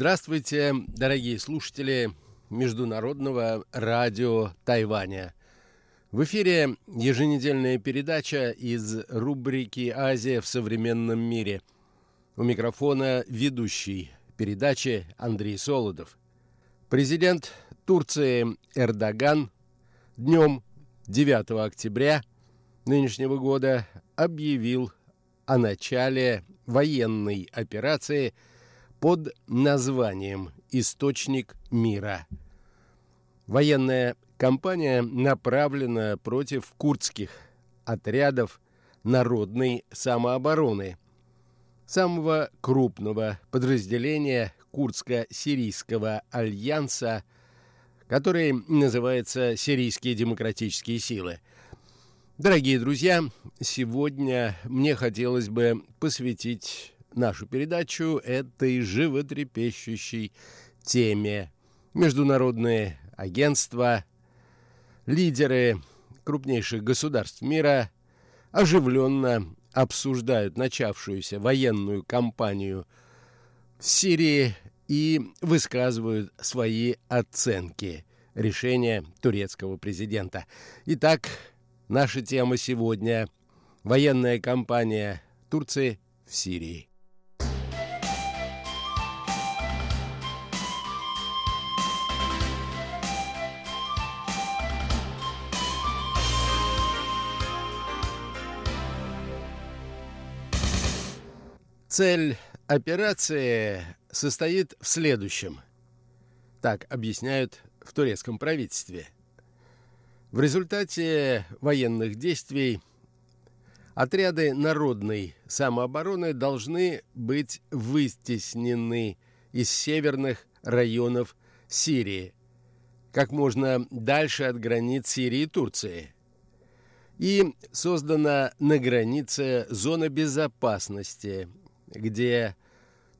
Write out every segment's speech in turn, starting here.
Здравствуйте, дорогие слушатели Международного радио Тайваня. В эфире еженедельная передача из рубрики «Азия в современном мире». У микрофона ведущий передачи Андрей Солодов. Президент Турции Эрдоган днем 9 октября нынешнего года объявил о начале военной операции – под названием «Источник мира». Военная кампания направлена против курдских отрядов народной самообороны, самого крупного подразделения Курдско-сирийского альянса, который называется «Сирийские демократические силы». Дорогие друзья, сегодня мне хотелось бы посвятить нашу передачу этой животрепещущей теме. Международные агентства, лидеры крупнейших государств мира оживленно обсуждают начавшуюся военную кампанию в Сирии и высказывают свои оценки решения турецкого президента. Итак, наша тема сегодня – военная кампания Турции в Сирии. Цель операции состоит в следующем. Так объясняют в турецком правительстве. В результате военных действий отряды народной самообороны должны быть вытеснены из северных районов Сирии, как можно дальше от границ Сирии и Турции. И создана на границе зона безопасности – где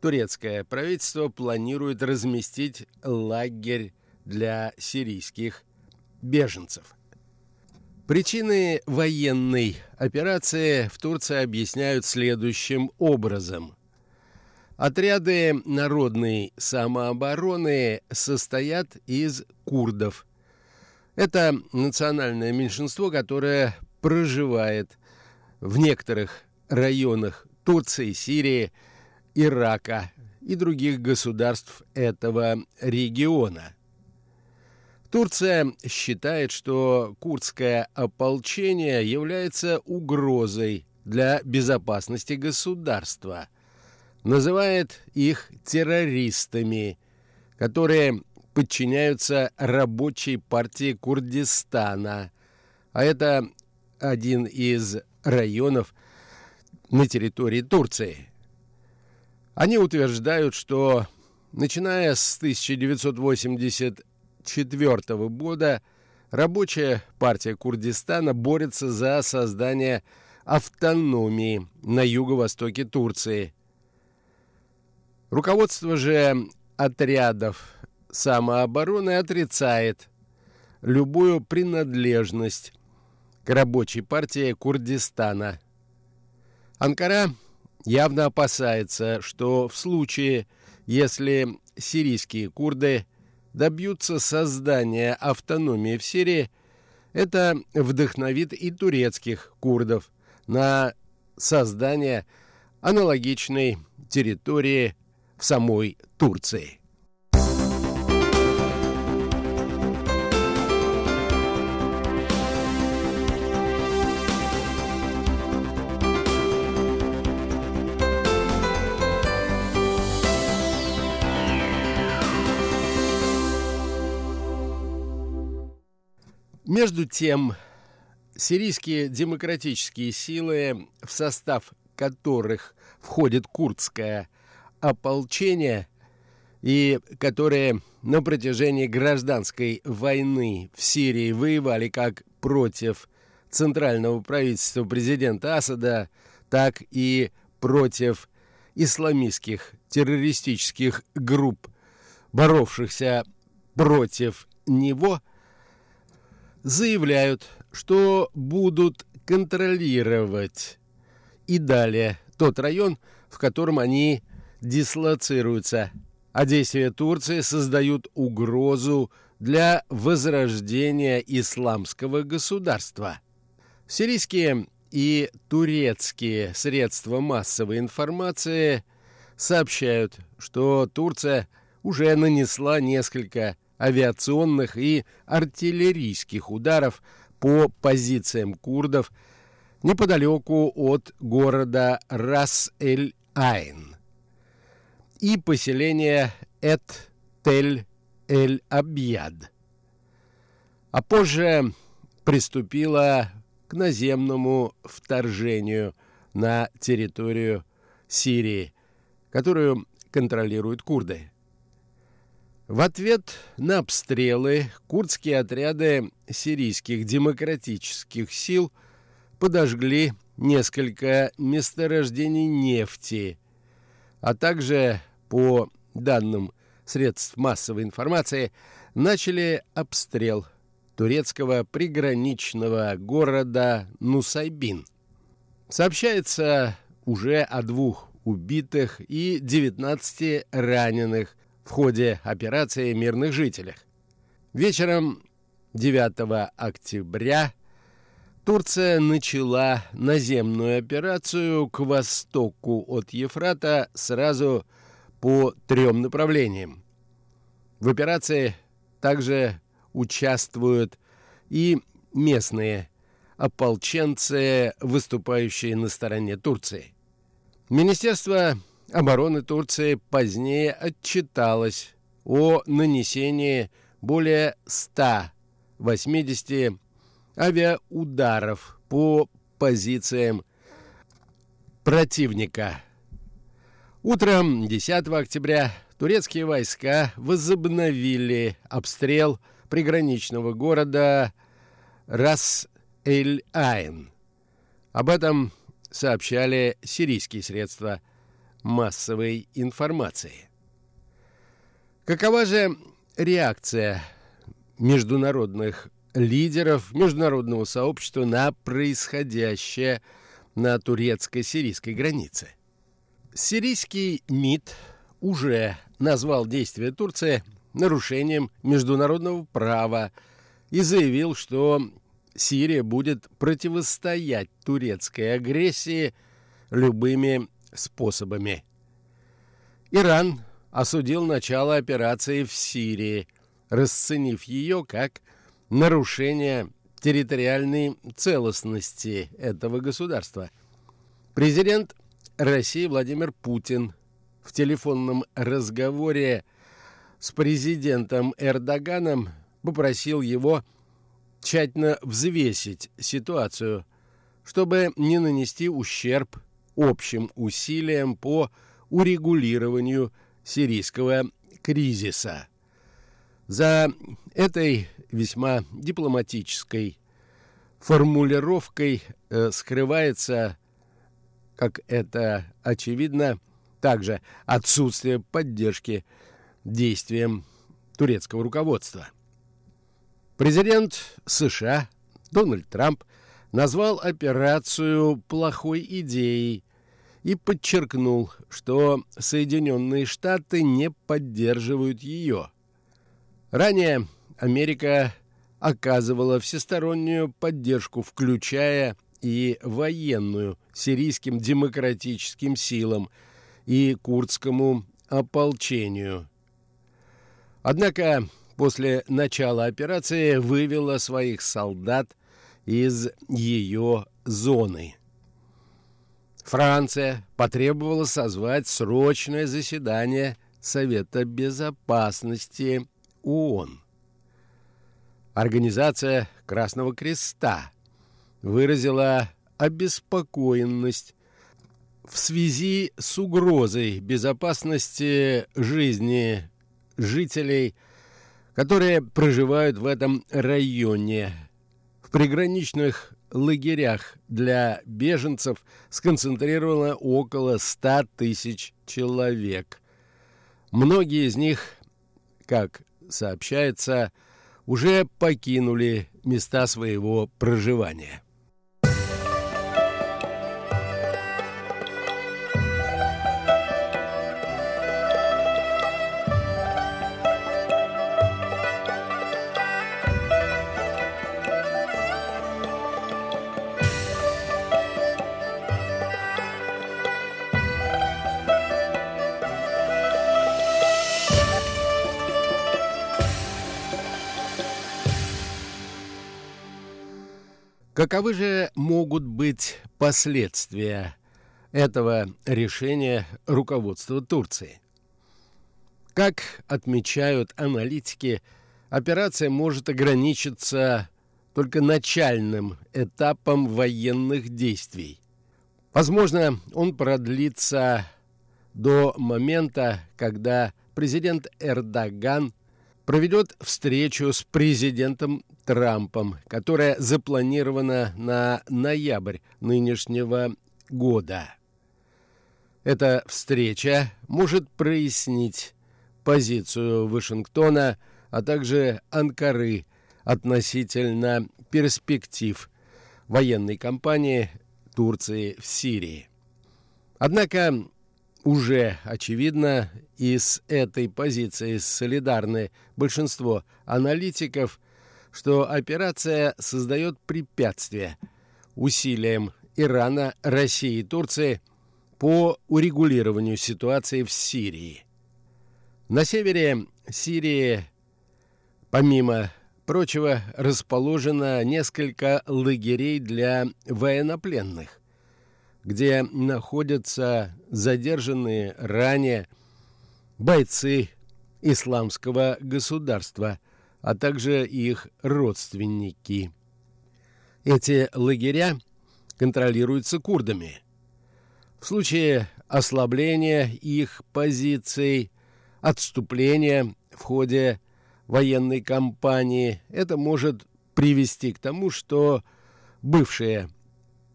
турецкое правительство планирует разместить лагерь для сирийских беженцев. Причины военной операции в Турции объясняют следующим образом. Отряды народной самообороны состоят из курдов. Это национальное меньшинство, которое проживает в некоторых районах Турции, Сирии, Ирака и других государств этого региона. Турция считает, что курдское ополчение является угрозой для безопасности государства. Называет их террористами, которые подчиняются рабочей партии Курдистана, а это один из районов – на территории Турции. Они утверждают, что начиная с 1984 года рабочая партия Курдистана борется за создание автономии на юго-востоке Турции. Руководство же отрядов самообороны отрицает любую принадлежность к рабочей партии Курдистана – Анкара явно опасается, что в случае, если сирийские курды добьются создания автономии в Сирии, это вдохновит и турецких курдов на создание аналогичной территории в самой Турции. Между тем, сирийские демократические силы, в состав которых входит курдское ополчение, и которые на протяжении гражданской войны в Сирии воевали как против центрального правительства президента Асада, так и против исламистских террористических групп, боровшихся против него – заявляют, что будут контролировать и далее тот район, в котором они дислоцируются, а действия Турции создают угрозу для возрождения исламского государства. Сирийские и турецкие средства массовой информации сообщают, что Турция уже нанесла несколько авиационных и артиллерийских ударов по позициям курдов неподалеку от города Рас-эль-Айн и поселения Эт-Тель-эль-Абьяд. А позже приступила к наземному вторжению на территорию Сирии, которую контролируют курды. В ответ на обстрелы курдские отряды сирийских демократических сил подожгли несколько месторождений нефти, а также, по данным средств массовой информации, начали обстрел турецкого приграничного города Нусайбин. Сообщается уже о двух убитых и 19 раненых в ходе операции мирных жителях. Вечером 9 октября Турция начала наземную операцию к востоку от Ефрата сразу по трем направлениям. В операции также участвуют и местные ополченцы, выступающие на стороне Турции. Министерство обороны Турции позднее отчиталось о нанесении более 180 авиаударов по позициям противника. Утром 10 октября турецкие войска возобновили обстрел приграничного города Рас-эль-Айн. Об этом сообщали сирийские средства массовой информации. Какова же реакция международных лидеров международного сообщества на происходящее на турецко-сирийской границе? Сирийский МИД уже назвал действия Турции нарушением международного права и заявил, что Сирия будет противостоять турецкой агрессии любыми способами. Иран осудил начало операции в Сирии, расценив ее как нарушение территориальной целостности этого государства. Президент России Владимир Путин в телефонном разговоре с президентом Эрдоганом попросил его тщательно взвесить ситуацию, чтобы не нанести ущерб общим усилиям по урегулированию сирийского кризиса. За этой весьма дипломатической формулировкой э, скрывается, как это очевидно, также отсутствие поддержки действиям турецкого руководства. Президент США Дональд Трамп назвал операцию плохой идеей и подчеркнул, что Соединенные Штаты не поддерживают ее. Ранее Америка оказывала всестороннюю поддержку, включая и военную сирийским демократическим силам и курдскому ополчению. Однако после начала операции вывела своих солдат из ее зоны. Франция потребовала созвать срочное заседание Совета Безопасности ООН. Организация Красного Креста выразила обеспокоенность в связи с угрозой безопасности жизни жителей, которые проживают в этом районе. В приграничных лагерях для беженцев сконцентрировано около 100 тысяч человек. Многие из них, как сообщается, уже покинули места своего проживания. Каковы же могут быть последствия этого решения руководства Турции? Как отмечают аналитики, операция может ограничиться только начальным этапом военных действий. Возможно, он продлится до момента, когда президент Эрдоган проведет встречу с президентом Трампом, которая запланирована на ноябрь нынешнего года. Эта встреча может прояснить позицию Вашингтона, а также Анкары относительно перспектив военной кампании Турции в Сирии. Однако уже очевидно, и с этой позиции солидарны большинство аналитиков, что операция создает препятствия усилиям Ирана, России и Турции по урегулированию ситуации в Сирии. На севере Сирии, помимо прочего, расположено несколько лагерей для военнопленных, где находятся задержанные ранее бойцы исламского государства, а также их родственники. Эти лагеря контролируются курдами. В случае ослабления их позиций, отступления в ходе военной кампании, это может привести к тому, что бывшие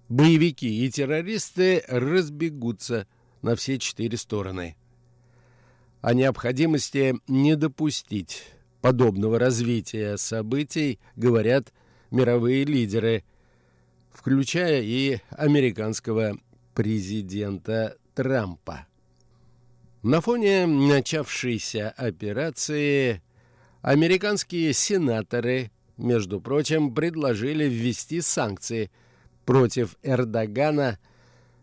боевики и террористы разбегутся на все четыре стороны. О необходимости не допустить подобного развития событий говорят мировые лидеры, включая и американского президента Трампа. На фоне начавшейся операции американские сенаторы, между прочим, предложили ввести санкции против Эрдогана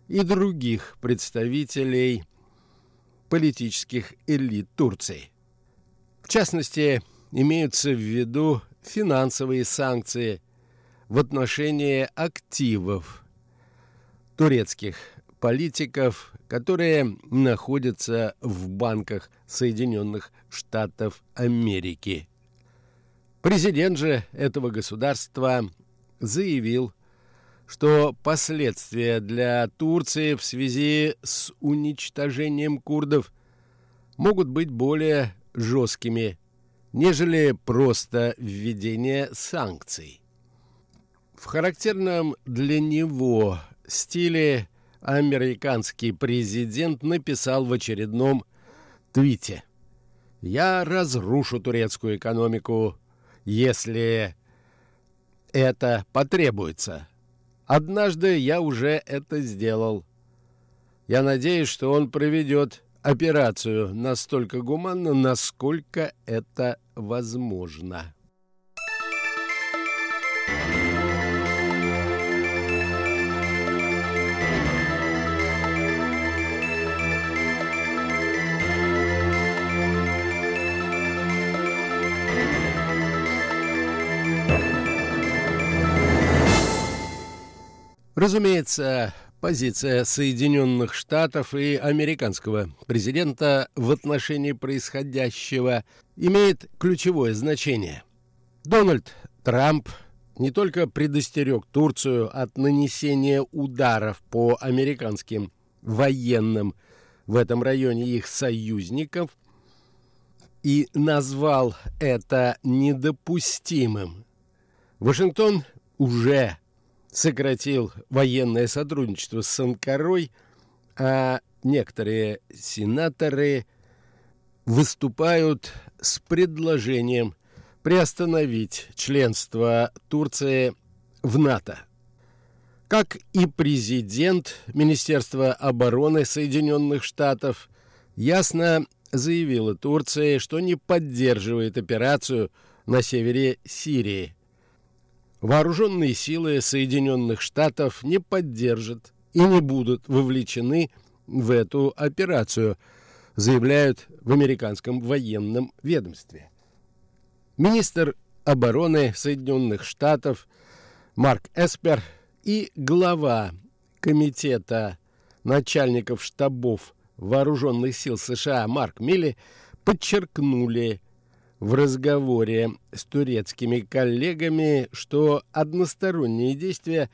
и других представителей политических элит Турции. В частности, имеются в виду финансовые санкции в отношении активов турецких политиков, которые находятся в банках Соединенных Штатов Америки. Президент же этого государства заявил, что последствия для Турции в связи с уничтожением курдов могут быть более жесткими, нежели просто введение санкций. В характерном для него стиле американский президент написал в очередном твите «Я разрушу турецкую экономику, если это потребуется. Однажды я уже это сделал. Я надеюсь, что он проведет операцию настолько гуманно, насколько это возможно. Разумеется, позиция Соединенных Штатов и американского президента в отношении происходящего имеет ключевое значение. Дональд Трамп не только предостерег Турцию от нанесения ударов по американским военным в этом районе их союзников и назвал это недопустимым. Вашингтон уже сократил военное сотрудничество с Анкарой, а некоторые сенаторы выступают с предложением приостановить членство Турции в НАТО. Как и президент Министерства обороны Соединенных Штатов ясно заявила Турции, что не поддерживает операцию на севере Сирии – вооруженные силы Соединенных Штатов не поддержат и не будут вовлечены в эту операцию, заявляют в американском военном ведомстве. Министр обороны Соединенных Штатов Марк Эспер и глава комитета начальников штабов вооруженных сил США Марк Милли подчеркнули в разговоре с турецкими коллегами, что односторонние действия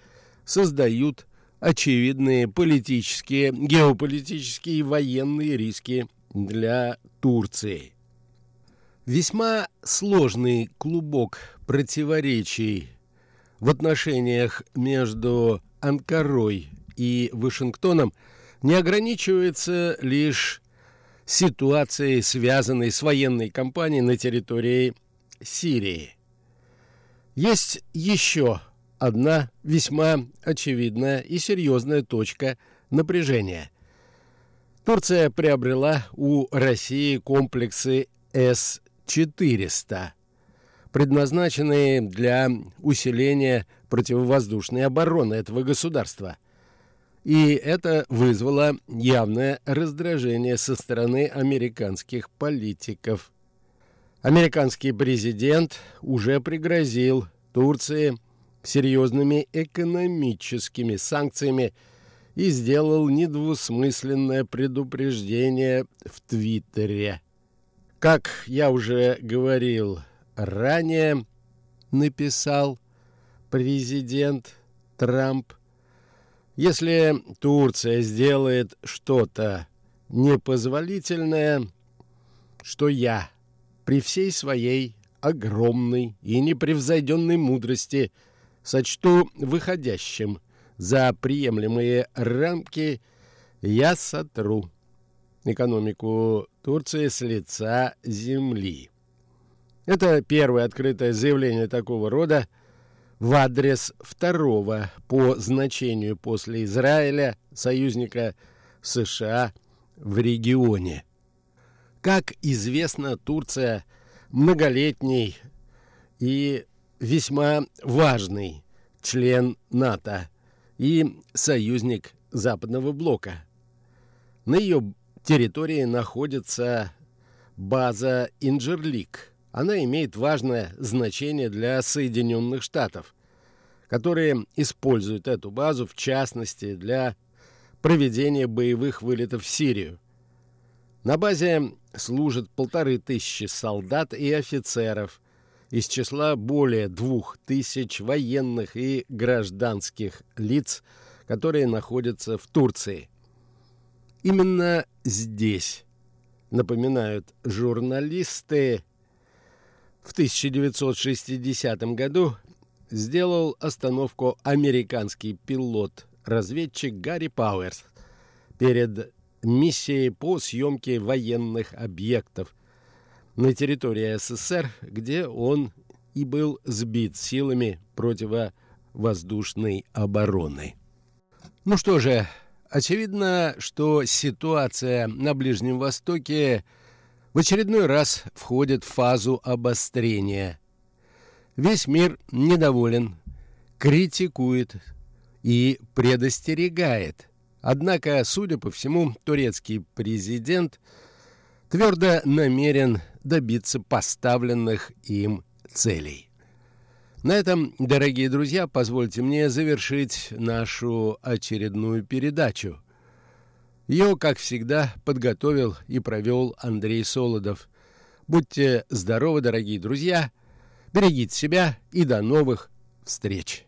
создают очевидные политические, геополитические и военные риски для Турции. Весьма сложный клубок противоречий в отношениях между Анкарой и Вашингтоном не ограничивается лишь ситуацией, связанной с военной кампанией на территории Сирии. Есть еще одна весьма очевидная и серьезная точка напряжения. Турция приобрела у России комплексы С-400, предназначенные для усиления противовоздушной обороны этого государства. И это вызвало явное раздражение со стороны американских политиков. Американский президент уже пригрозил Турции серьезными экономическими санкциями и сделал недвусмысленное предупреждение в Твиттере. Как я уже говорил ранее, написал президент Трамп, если Турция сделает что-то непозволительное, что я при всей своей огромной и непревзойденной мудрости – сочту выходящим за приемлемые рамки, я сотру экономику Турции с лица земли. Это первое открытое заявление такого рода в адрес второго по значению после Израиля союзника США в регионе. Как известно, Турция многолетний и весьма важный член НАТО и союзник Западного блока. На ее территории находится база Инджерлик. Она имеет важное значение для Соединенных Штатов, которые используют эту базу, в частности, для проведения боевых вылетов в Сирию. На базе служат полторы тысячи солдат и офицеров – из числа более двух тысяч военных и гражданских лиц, которые находятся в Турции. Именно здесь, напоминают журналисты, в 1960 году сделал остановку американский пилот-разведчик Гарри Пауэрс перед миссией по съемке военных объектов на территории СССР, где он и был сбит силами противовоздушной обороны. Ну что же, очевидно, что ситуация на Ближнем Востоке в очередной раз входит в фазу обострения. Весь мир недоволен, критикует и предостерегает. Однако, судя по всему, турецкий президент твердо намерен добиться поставленных им целей. На этом, дорогие друзья, позвольте мне завершить нашу очередную передачу. Ее, как всегда, подготовил и провел Андрей Солодов. Будьте здоровы, дорогие друзья, берегите себя и до новых встреч!